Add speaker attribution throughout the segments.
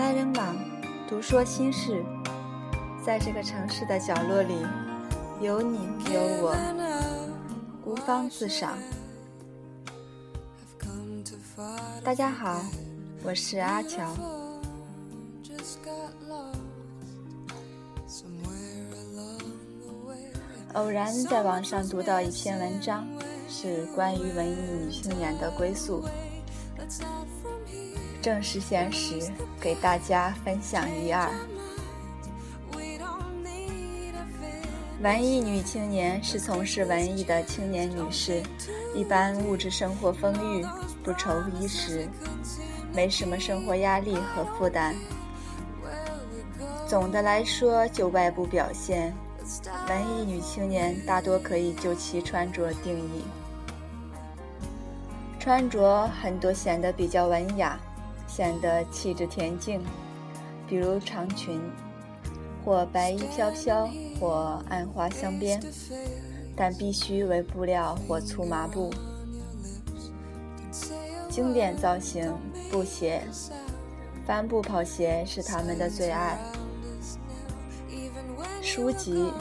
Speaker 1: 来人往，独说心事。在这个城市的角落里，有你有我，孤芳自赏。大家好，我是阿乔。偶然在网上读到一篇文章，是关于文艺女青年的归宿。正是闲时，给大家分享一二。文艺女青年是从事文艺的青年女士，一般物质生活丰裕，不愁衣食，没什么生活压力和负担。总的来说，就外部表现，文艺女青年大多可以就其穿着定义。穿着很多显得比较文雅。显得气质恬静，比如长裙，或白衣飘飘，或暗花镶边，但必须为布料或粗麻布。经典造型布鞋，帆布跑鞋是他们的最爱。书籍，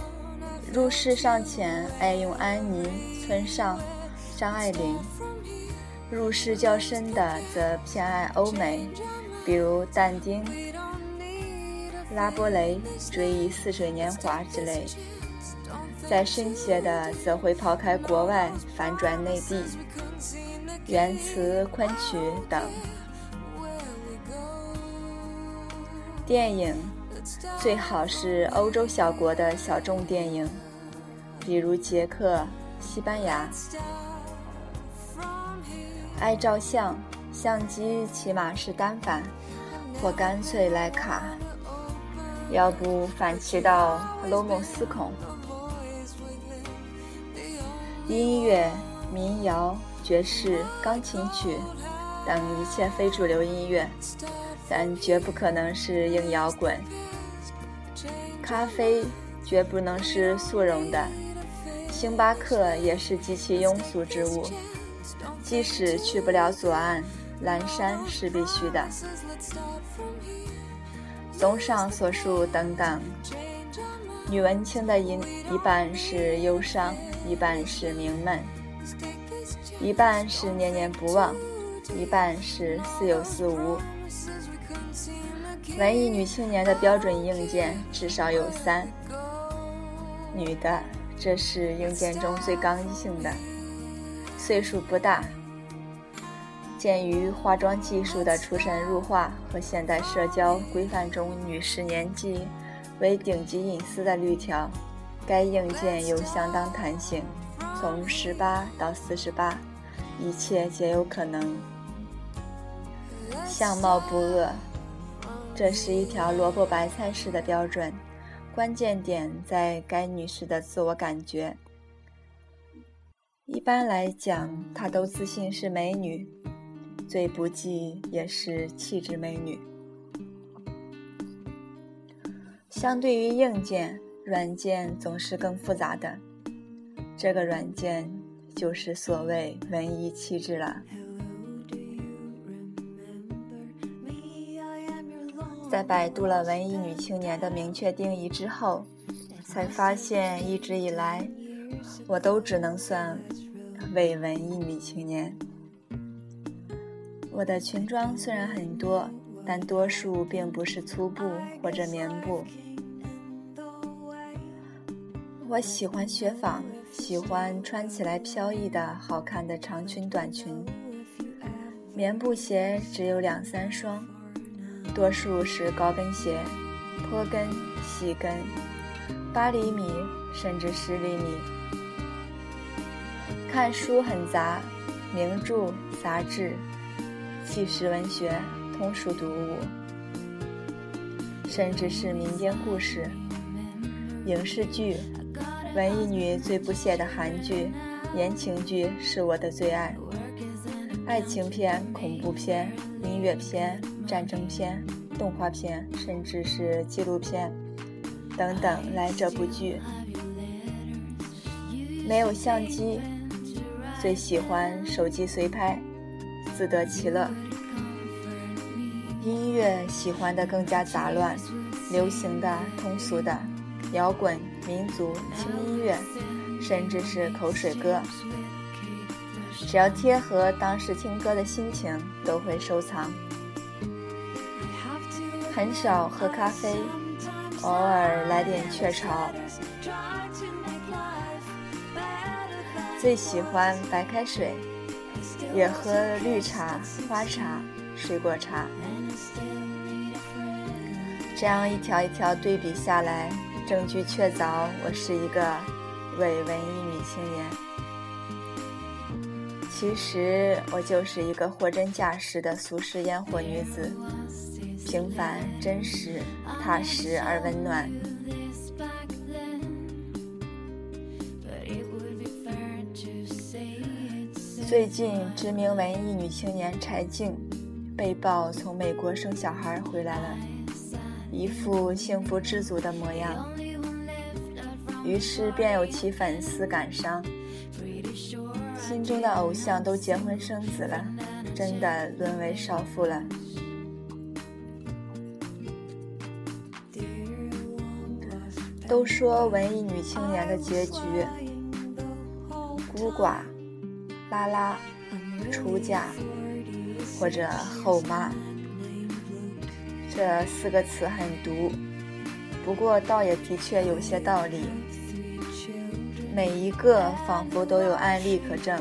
Speaker 1: 入世尚浅，爱用安妮、村上、张爱玲。入世较深的则偏爱欧美，比如但丁、拉波雷、追忆似水年华之类；再深些的则会抛开国外，反转内地，元词、昆曲等。电影最好是欧洲小国的小众电影，比如捷克、西班牙。爱照相，相机起码是单反，或干脆徕卡，要不反其道罗蒙斯孔。音乐、民谣、爵士、钢琴曲等一切非主流音乐，但绝不可能是硬摇滚。咖啡绝不能是速溶的，星巴克也是极其庸俗之物。即使去不了左岸，蓝山是必须的。综上所述等等，女文青的一一半是忧伤，一半是明闷，一半是念念不忘，一半是似有似无。文艺女青年的标准硬件至少有三：女的，这是硬件中最刚性的，岁数不大。鉴于化妆技术的出神入化和现代社交规范中女士年纪为顶级隐私的律条，该硬件有相当弹性，从十八到四十八，一切皆有可能。相貌不恶，这是一条萝卜白菜式的标准，关键点在该女士的自我感觉。一般来讲，她都自信是美女。最不济也是气质美女。相对于硬件，软件总是更复杂的。这个软件就是所谓文艺气质了。在百度了文艺女青年的明确定义之后，才发现一直以来，我都只能算伪文艺女青年。我的裙装虽然很多，但多数并不是粗布或者棉布。我喜欢雪纺，喜欢穿起来飘逸的好看的长裙、短裙。棉布鞋只有两三双，多数是高跟鞋，坡跟、细跟，八厘米甚至十厘米。看书很杂，名著、杂志。纪实文学、通俗读物，甚至是民间故事、影视剧。文艺女最不屑的韩剧、言情剧是我的最爱。爱情片、恐怖片、音乐片、战争片、动画片，甚至是纪录片等等，来这部剧。没有相机，最喜欢手机随拍。自得其乐。音乐喜欢的更加杂乱，流行的、通俗的、摇滚、民族、轻音乐，甚至是口水歌，只要贴合当时听歌的心情，都会收藏。很少喝咖啡，偶尔来点雀巢。最喜欢白开水，也喝绿茶、花茶、水果茶。这样一条一条对比下来，证据确凿，我是一个伪文艺女青年。其实我就是一个货真价实的俗世烟火女子。平凡、真实、踏实而温暖。最近，知名文艺女青年柴静被曝从美国生小孩回来了，一副幸福知足的模样。于是，便有其粉丝感伤，心中的偶像都结婚生子了，真的沦为少妇了。都说文艺女青年的结局，孤寡、拉拉、出嫁或者后妈，这四个词很毒，不过倒也的确有些道理。每一个仿佛都有案例可证。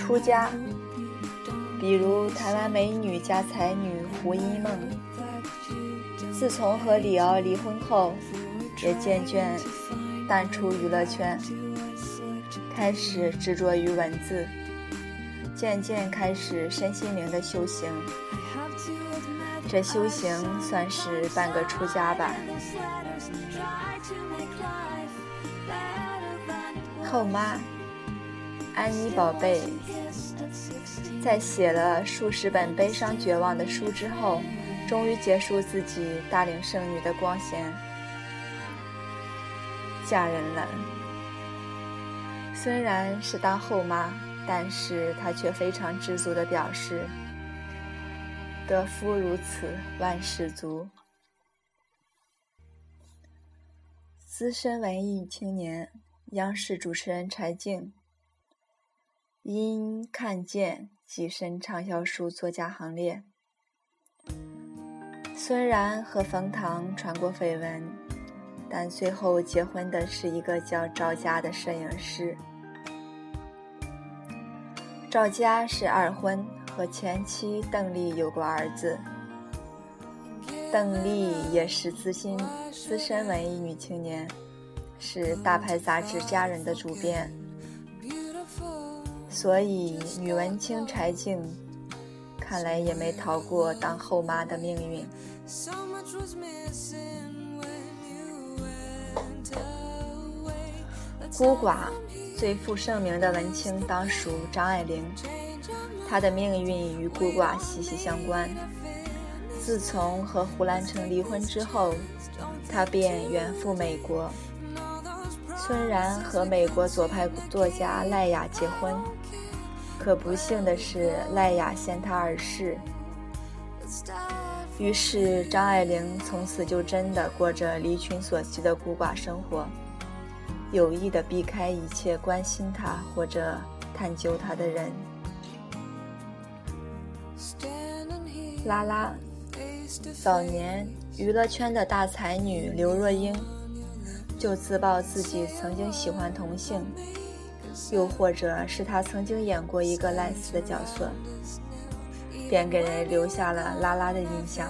Speaker 1: 出家，比如台湾美女加才女胡一梦。自从和李敖离婚后，也渐渐淡出娱乐圈，开始执着于文字，渐渐开始身心灵的修行。这修行算是半个出家吧。后妈，安妮宝贝，在写了数十本悲伤绝望的书之后。终于结束自己大龄剩女的光鲜，嫁人了。虽然是当后妈，但是她却非常知足的表示：“得夫如此，万事足。”资深文艺青年，央视主持人柴静，因看见跻身畅销书作家行列。虽然和冯唐传过绯闻，但最后结婚的是一个叫赵佳的摄影师。赵佳是二婚，和前妻邓丽有过儿子。邓丽也是资深资深文艺女青年，是大牌杂志《家人》的主编。所以，女文青柴静。看来也没逃过当后妈的命运。孤寡最负盛名的文青当属张爱玲，她的命运与孤寡息息相关。自从和胡兰成离婚之后，她便远赴美国，虽然和美国左派作家赖雅结婚。可不幸的是，赖雅先他而逝。于是，张爱玲从此就真的过着离群索居的孤寡生活，有意的避开一切关心她或者探究她的人。拉拉，早年娱乐圈的大才女刘若英，就自曝自己曾经喜欢同性。又或者是她曾经演过一个烂死的角色，便给人留下了拉拉的印象。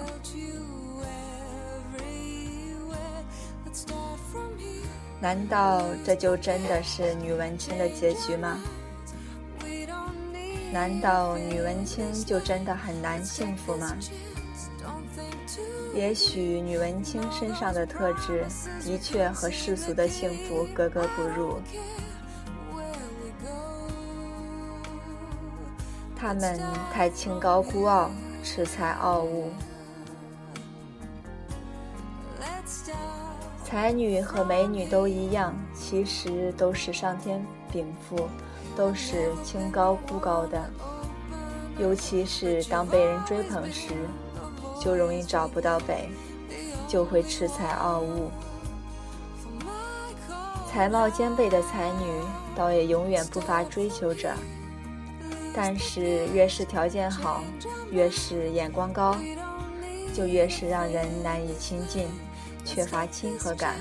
Speaker 1: 难道这就真的是女文青的结局吗？难道女文青就真的很难幸福吗？也许女文青身上的特质的确和世俗的幸福格格不入。他们太清高孤傲，恃才傲物。才女和美女都一样，其实都是上天禀赋，都是清高孤高的。尤其是当被人追捧时，就容易找不到北，就会恃才傲物。才貌兼备的才女，倒也永远不乏追求者。但是越是条件好，越是眼光高，就越是让人难以亲近，缺乏亲和感，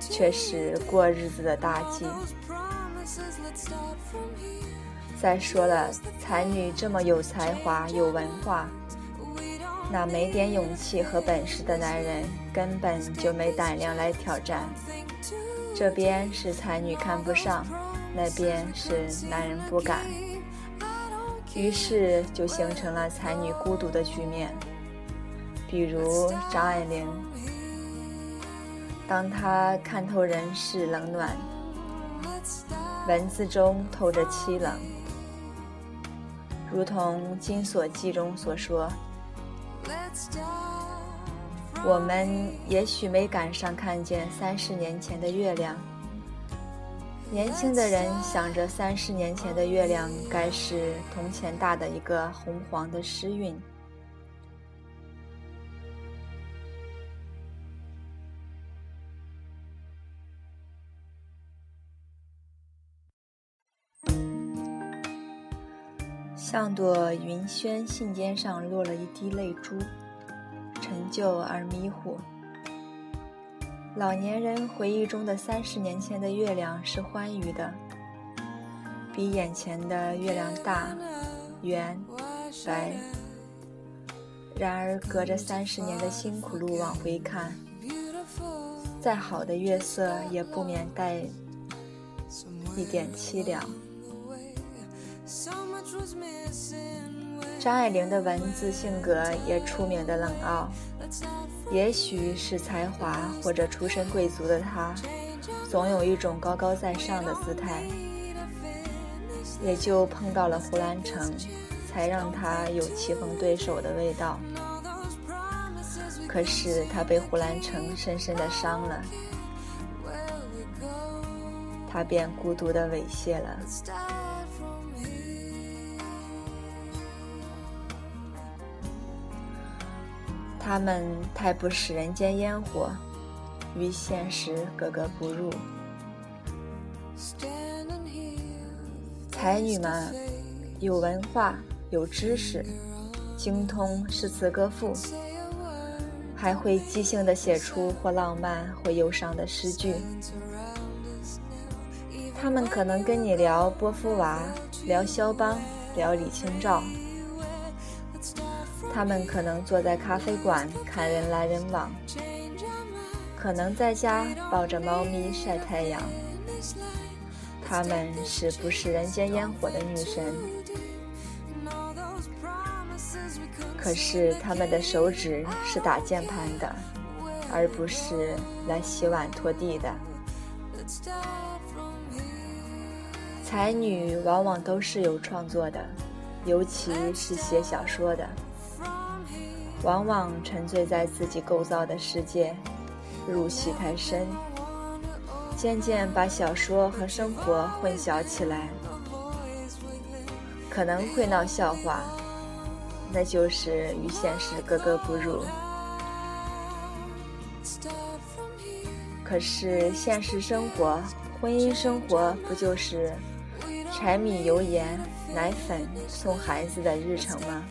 Speaker 1: 却是过日子的大忌。再说了，才女这么有才华、有文化，那没点勇气和本事的男人根本就没胆量来挑战。这边是才女看不上，那边是男人不敢，于是就形成了才女孤独的局面。比如张爱玲，当他看透人世冷暖，文字中透着凄冷，如同《金锁记》中所说。我们也许没赶上看见三十年前的月亮。年轻的人想着三十年前的月亮，该是铜钱大的一个红黄的诗韵。像朵云轩信笺上落了一滴泪珠。陈旧而迷糊。老年人回忆中的三十年前的月亮是欢愉的，比眼前的月亮大、圆、白。然而，隔着三十年的辛苦路往回看，再好的月色也不免带一点凄凉。张爱玲的文字性格也出名的冷傲，也许是才华或者出身贵族的她，总有一种高高在上的姿态，也就碰到了胡兰成，才让她有棋逢对手的味道。可是她被胡兰成深深的伤了，她便孤独的猥亵了。他们太不食人间烟火，与现实格格不入。才女们有文化、有知识，精通诗词歌赋，还会即兴地写出或浪漫或忧伤的诗句。他们可能跟你聊波伏娃，聊肖邦，聊李清照。他们可能坐在咖啡馆看人来人往，可能在家抱着猫咪晒太阳。他们是不食人间烟火的女神，可是他们的手指是打键盘的，而不是来洗碗拖地的。才女往往都是有创作的，尤其是写小说的。往往沉醉在自己构造的世界，入戏太深，渐渐把小说和生活混淆起来，可能会闹笑话，那就是与现实格格不入。可是现实生活、婚姻生活不就是柴米油盐、奶粉送孩子的日程吗？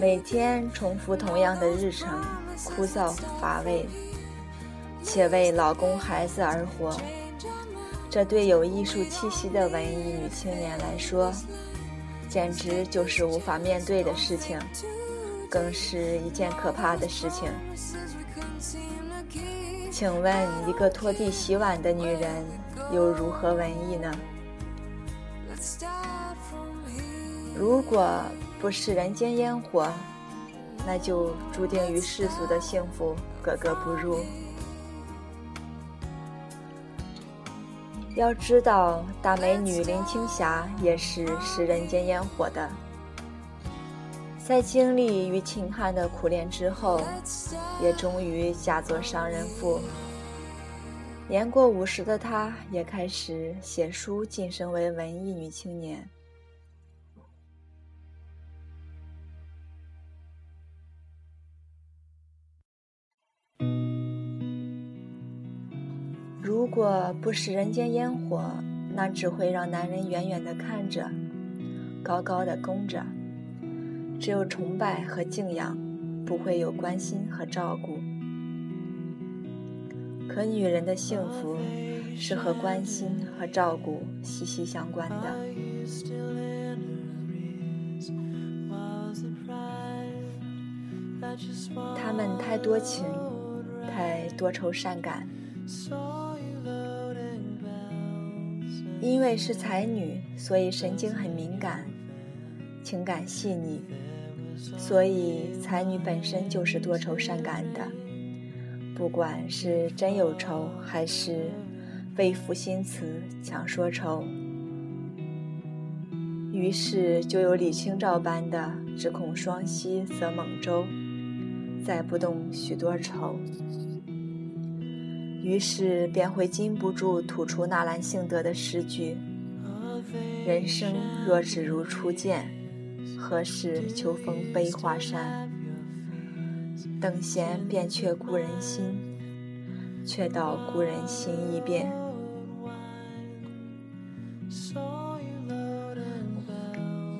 Speaker 1: 每天重复同样的日程，枯燥乏味，且为老公孩子而活，这对有艺术气息的文艺女青年来说，简直就是无法面对的事情，更是一件可怕的事情。请问，一个拖地洗碗的女人又如何文艺呢？如果。不食人间烟火，那就注定与世俗的幸福格格不入。要知道，大美女林青霞也是食人间烟火的，在经历与秦汉的苦练之后，也终于嫁作商人妇。年过五十的她，也开始写书，晋升为文艺女青年。如果不食人间烟火，那只会让男人远远的看着，高高的供着。只有崇拜和敬仰，不会有关心和照顾。可女人的幸福是和关心和照顾息息相关的。他们太多情，太多愁善感。因为是才女，所以神经很敏感，情感细腻。所以，才女本身就是多愁善感的，不管是真有愁，还是为赋新词强说愁。于是，就有李清照般的“只恐双栖则蒙舟，载不动许多愁”。于是，便会禁不住吐出纳兰性德的诗句：“人生若只如初见。”何事秋风悲画扇？等闲变却故人心，却道故人心易变。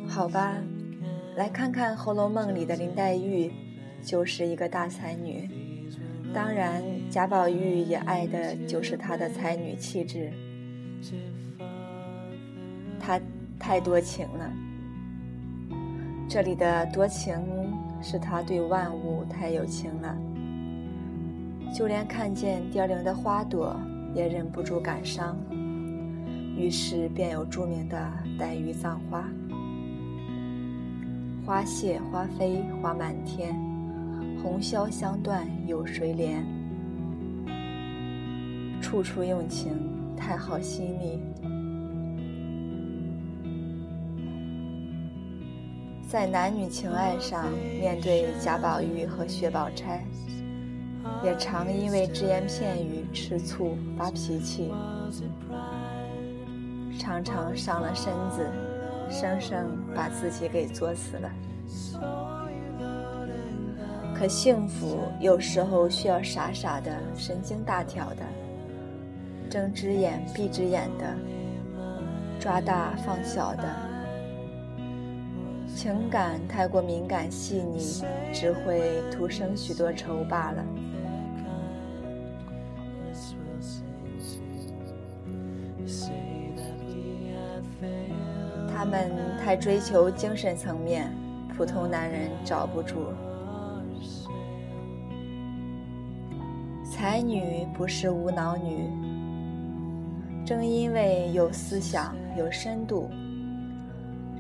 Speaker 1: 好吧，来看看《红楼梦》里的林黛玉，就是一个大才女。当然，贾宝玉也爱的就是她的才女气质。她太多情了。这里的多情是他对万物太有情了，就连看见凋零的花朵也忍不住感伤，于是便有著名的黛玉葬花。花谢花飞花满天，红消香断有谁怜？处处用情，太好细腻。在男女情爱上，面对贾宝玉和薛宝钗，也常因为只言片语吃醋发脾气，常常伤了身子，生生把自己给作死了。可幸福有时候需要傻傻的、神经大条的、睁只眼闭只眼的、抓大放小的。情感太过敏感细腻，只会徒生许多愁罢了。他们太追求精神层面，普通男人找不住。才女不是无脑女，正因为有思想、有深度。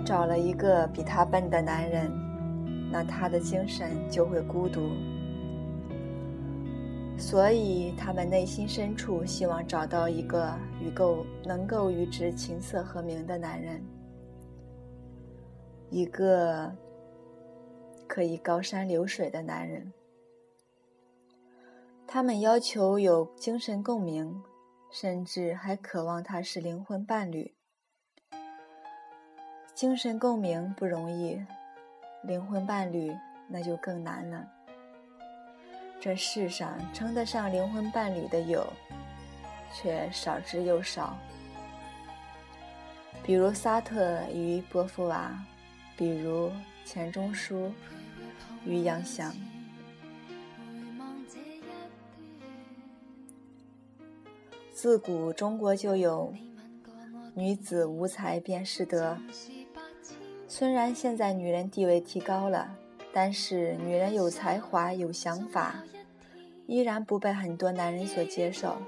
Speaker 1: 找了一个比他笨的男人，那他的精神就会孤独。所以他们内心深处希望找到一个与够能够与之琴瑟和鸣的男人，一个可以高山流水的男人。他们要求有精神共鸣，甚至还渴望他是灵魂伴侣。精神共鸣不容易，灵魂伴侣那就更难了。这世上称得上灵魂伴侣的有，却少之又少。比如萨特与波伏娃，比如钱钟书与杨翔。自古中国就有“女子无才便是德”。虽然现在女人地位提高了，但是女人有才华、有想法，依然不被很多男人所接受。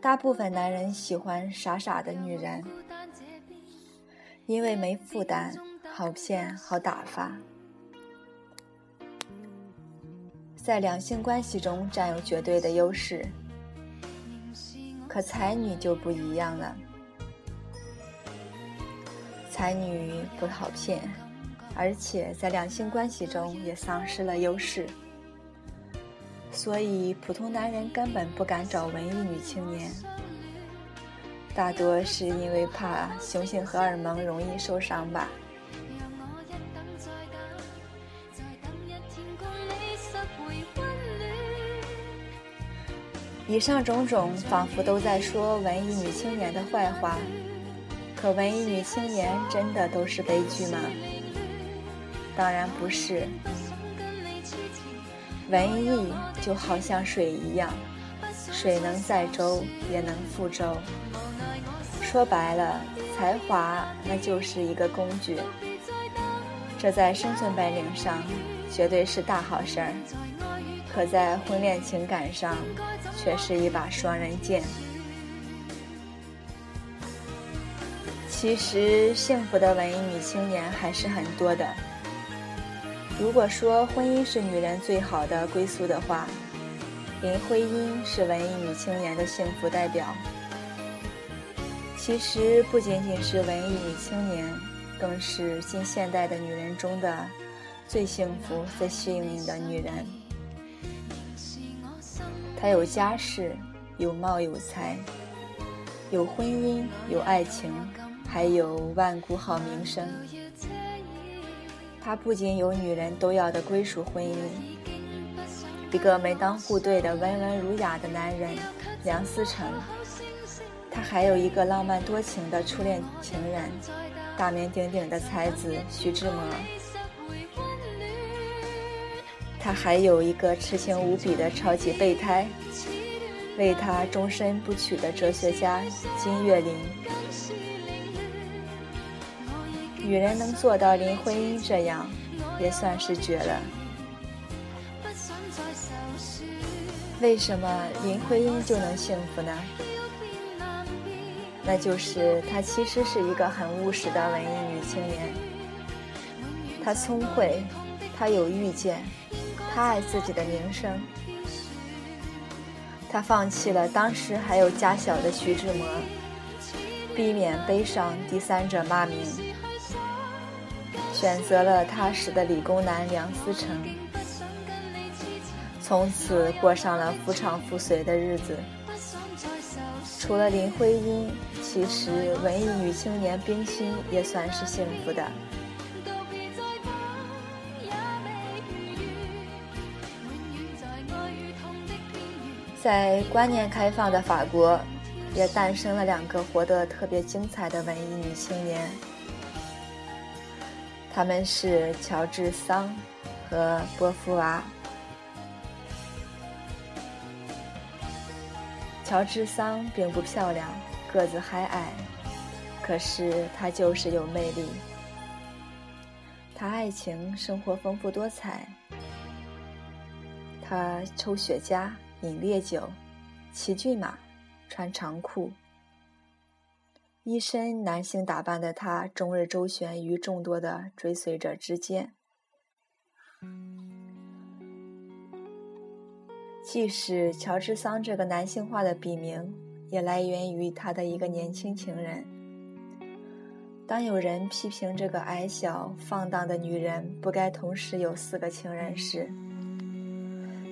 Speaker 1: 大部分男人喜欢傻傻的女人，因为没负担，好骗、好打发，在两性关系中占有绝对的优势。可才女就不一样了。才女不好骗，而且在两性关系中也丧失了优势，所以普通男人根本不敢找文艺女青年，大多是因为怕雄性荷尔蒙容易受伤吧。以上种种仿佛都在说文艺女青年的坏话，可文艺女青年真的都是悲剧吗？当然不是。文艺就好像水一样，水能载舟，也能覆舟。说白了，才华那就是一个工具，这在生存本领上绝对是大好事儿，可在婚恋情感上却是一把双刃剑。其实，幸福的文艺女青年还是很多的。如果说婚姻是女人最好的归宿的话，林徽因是文艺女青年的幸福代表。其实不仅仅是文艺女青年，更是近现代的女人中的最幸福、最幸运的女人。有家世，有貌有才，有婚姻，有爱情，还有万古好名声。她不仅有女人都要的归属婚姻，一个门当户对的温文儒雅的男人梁思成，她还有一个浪漫多情的初恋情人，大名鼎鼎的才子徐志摩，她还有一个痴情无比的超级备胎，为她终身不娶的哲学家金岳霖。女人能做到林徽因这样，也算是绝了。为什么林徽因就能幸福呢？那就是她其实是一个很务实的文艺女青年。她聪慧，她有预见，她爱自己的名声。她放弃了当时还有家小的徐志摩，避免背上第三者骂名。选择了踏实的理工男梁思成，从此过上了夫唱妇随的日子。除了林徽因，其实文艺女青年冰心也算是幸福的。在观念开放的法国，也诞生了两个活得特别精彩的文艺女青年。他们是乔治桑和波伏娃。乔治桑并不漂亮，个子还矮，可是她就是有魅力。她爱情生活丰富多彩，她抽雪茄，饮烈酒，骑骏马，穿长裤。一身男性打扮的他，终日周旋于众多的追随者之间。即使乔治桑这个男性化的笔名，也来源于他的一个年轻情人。当有人批评这个矮小放荡的女人不该同时有四个情人时，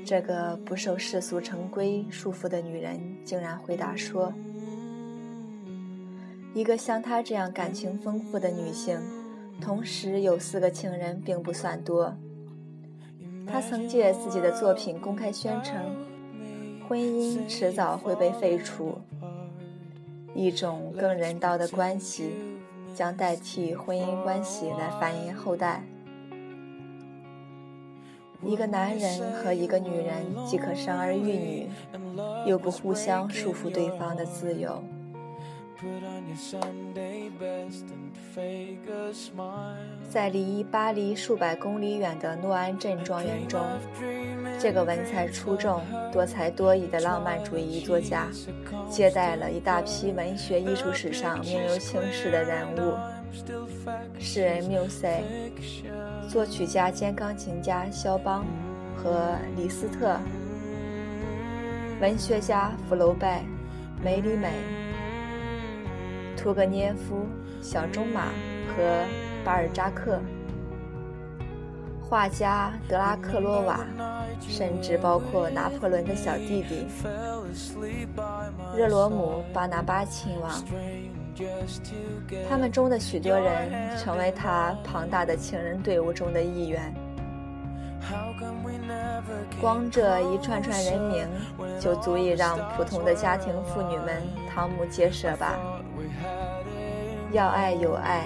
Speaker 1: 这个不受世俗成规束缚的女人竟然回答说。一个像她这样感情丰富的女性，同时有四个情人并不算多。她曾借自己的作品公开宣称，婚姻迟早会被废除，一种更人道的关系将代替婚姻关系来繁衍后代。一个男人和一个女人既可生儿育女，又不互相束缚对方的自由。在离巴黎数百公里远的诺安镇庄园中，这个文采出众、多才多艺的浪漫主义作家，接待了一大批文学艺术史上名留青史的人物：诗人缪塞、作曲家兼钢琴家肖邦和李斯特、文学家福楼拜、梅里美。屠格涅夫、小钟马和巴尔扎克，画家德拉克洛瓦，甚至包括拿破仑的小弟弟热罗姆·巴拿巴亲王，他们中的许多人成为他庞大的情人队伍中的一员。光这一串串人名，就足以让普通的家庭妇女们瞠目结舌吧。要爱有爱，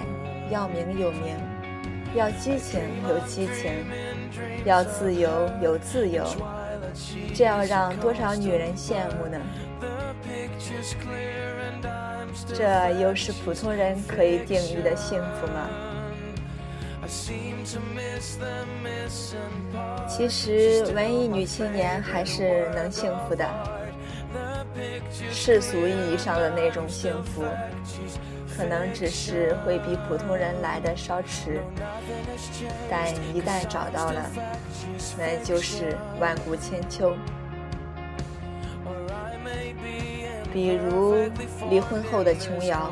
Speaker 1: 要名有名，要激情有激情，要自由有自由，这要让多少女人羡慕呢？这又是普通人可以定义的幸福吗？其实，文艺女青年还是能幸福的，世俗意义上的那种幸福，可能只是会比普通人来的稍迟，但一旦找到了，那就是万古千秋。比如离婚后的琼瑶，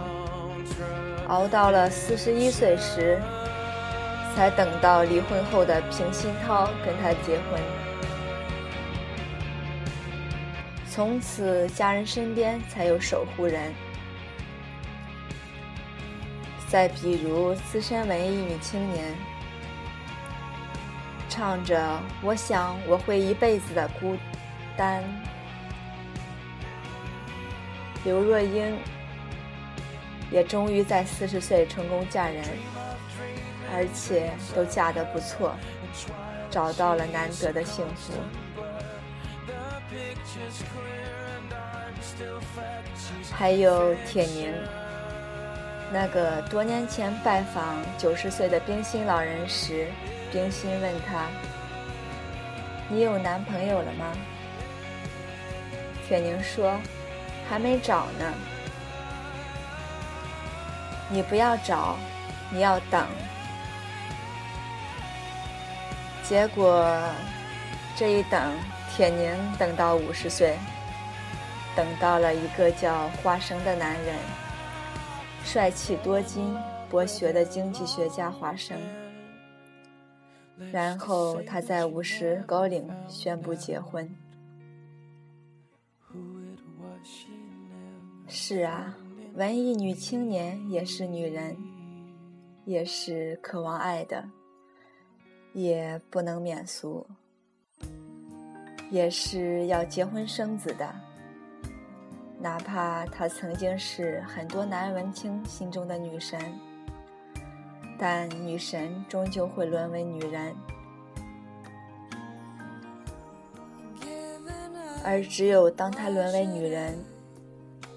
Speaker 1: 熬到了四十一岁时，才等到离婚后的平鑫涛跟她结婚。从此家人身边才有守护人。再比如资深文艺女青年，唱着“我想我会一辈子的孤单”。刘若英也终于在四十岁成功嫁人，而且都嫁得不错，找到了难得的幸福。还有铁凝，那个多年前拜访九十岁的冰心老人时，冰心问他：“你有男朋友了吗？”铁凝说。还没找呢，你不要找，你要等。结果这一等，铁凝等到五十岁，等到了一个叫华生的男人，帅气多金、博学的经济学家华生。然后他在五十高龄宣布结婚。是啊，文艺女青年也是女人，也是渴望爱的，也不能免俗，也是要结婚生子的。哪怕她曾经是很多男文青心中的女神，但女神终究会沦为女人，而只有当她沦为女人。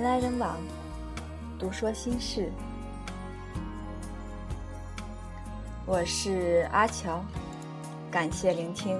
Speaker 1: 人来人往，独说心事。我是阿乔，感谢聆听。